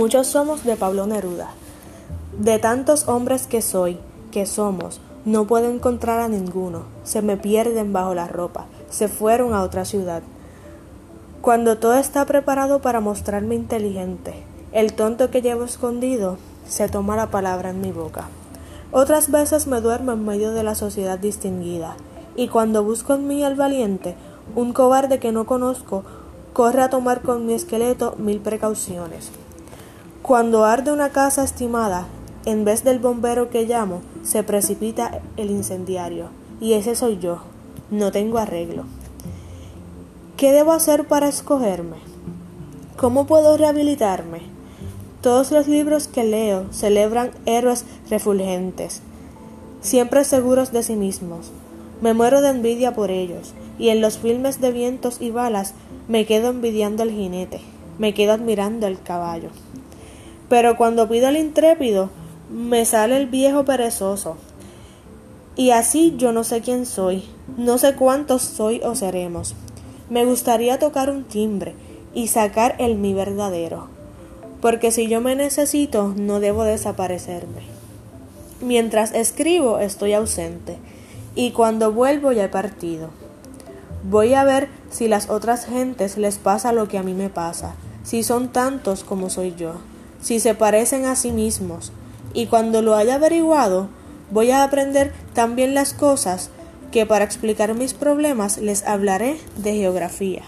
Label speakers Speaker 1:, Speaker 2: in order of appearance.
Speaker 1: Muchos somos de Pablo Neruda. De tantos hombres que soy, que somos, no puedo encontrar a ninguno. Se me pierden bajo la ropa. Se fueron a otra ciudad. Cuando todo está preparado para mostrarme inteligente, el tonto que llevo escondido se toma la palabra en mi boca. Otras veces me duermo en medio de la sociedad distinguida, y cuando busco en mí al valiente, un cobarde que no conozco corre a tomar con mi esqueleto mil precauciones. Cuando arde una casa estimada, en vez del bombero que llamo, se precipita el incendiario, y ese soy yo. No tengo arreglo. ¿Qué debo hacer para escogerme? ¿Cómo puedo rehabilitarme? Todos los libros que leo celebran héroes refulgentes, siempre seguros de sí mismos. Me muero de envidia por ellos, y en los filmes de vientos y balas me quedo envidiando al jinete, me quedo admirando al caballo. Pero cuando pido al intrépido, me sale el viejo perezoso. Y así yo no sé quién soy, no sé cuántos soy o seremos. Me gustaría tocar un timbre y sacar el mi verdadero, porque si yo me necesito no debo desaparecerme. Mientras escribo estoy ausente, y cuando vuelvo ya he partido. Voy a ver si las otras gentes les pasa lo que a mí me pasa, si son tantos como soy yo, si se parecen a sí mismos, y cuando lo haya averiguado, voy a aprender también las cosas que para explicar mis problemas les hablaré de geografía.